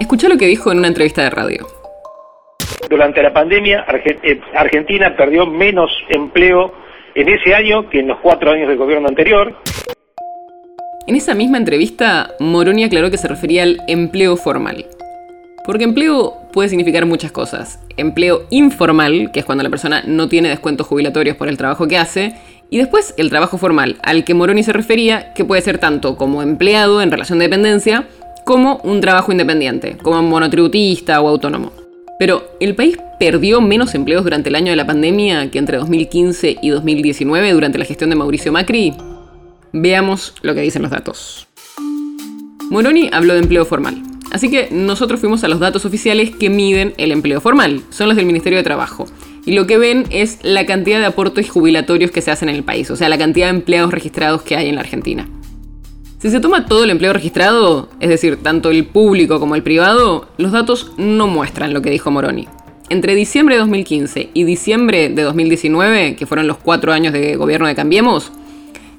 Escucha lo que dijo en una entrevista de radio. Durante la pandemia, eh, Argentina perdió menos empleo en ese año que en los cuatro años del gobierno anterior. En esa misma entrevista, Moroni aclaró que se refería al empleo formal. Porque empleo puede significar muchas cosas. Empleo informal, que es cuando la persona no tiene descuentos jubilatorios por el trabajo que hace, y después el trabajo formal, al que Moroni se refería, que puede ser tanto como empleado en relación de dependencia, como un trabajo independiente, como monotributista o autónomo. Pero, ¿el país perdió menos empleos durante el año de la pandemia que entre 2015 y 2019 durante la gestión de Mauricio Macri? Veamos lo que dicen los datos. Moroni habló de empleo formal. Así que nosotros fuimos a los datos oficiales que miden el empleo formal. Son los del Ministerio de Trabajo. Y lo que ven es la cantidad de aportes jubilatorios que se hacen en el país, o sea, la cantidad de empleados registrados que hay en la Argentina. Si se toma todo el empleo registrado, es decir, tanto el público como el privado, los datos no muestran lo que dijo Moroni. Entre diciembre de 2015 y diciembre de 2019, que fueron los cuatro años de gobierno de Cambiemos,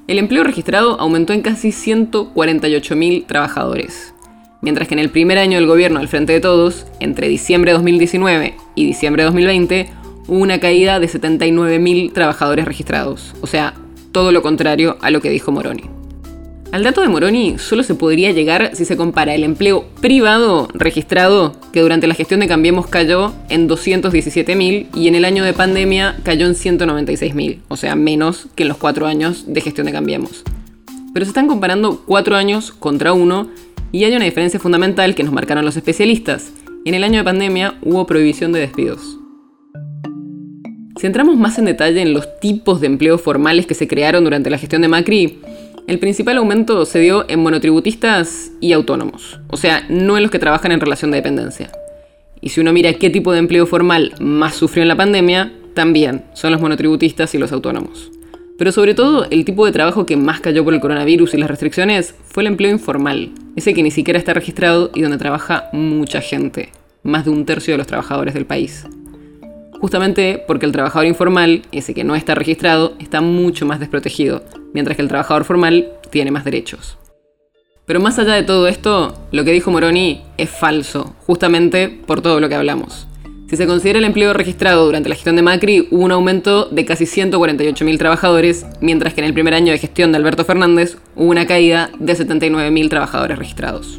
el empleo registrado aumentó en casi 148.000 trabajadores. Mientras que en el primer año del gobierno al frente de todos, entre diciembre de 2019 y diciembre de 2020, hubo una caída de 79.000 trabajadores registrados. O sea, todo lo contrario a lo que dijo Moroni. Al dato de Moroni solo se podría llegar si se compara el empleo privado registrado, que durante la gestión de Cambiemos cayó en 217.000 y en el año de pandemia cayó en 196.000, o sea, menos que en los cuatro años de gestión de Cambiemos. Pero se están comparando cuatro años contra uno y hay una diferencia fundamental que nos marcaron los especialistas. En el año de pandemia hubo prohibición de despidos. Si entramos más en detalle en los tipos de empleos formales que se crearon durante la gestión de Macri, el principal aumento se dio en monotributistas y autónomos, o sea, no en los que trabajan en relación de dependencia. Y si uno mira qué tipo de empleo formal más sufrió en la pandemia, también son los monotributistas y los autónomos. Pero sobre todo, el tipo de trabajo que más cayó por el coronavirus y las restricciones fue el empleo informal, ese que ni siquiera está registrado y donde trabaja mucha gente, más de un tercio de los trabajadores del país justamente porque el trabajador informal, ese que no está registrado, está mucho más desprotegido, mientras que el trabajador formal tiene más derechos. Pero más allá de todo esto, lo que dijo Moroni es falso, justamente por todo lo que hablamos. Si se considera el empleo registrado durante la gestión de Macri, hubo un aumento de casi 148.000 trabajadores, mientras que en el primer año de gestión de Alberto Fernández hubo una caída de 79.000 trabajadores registrados.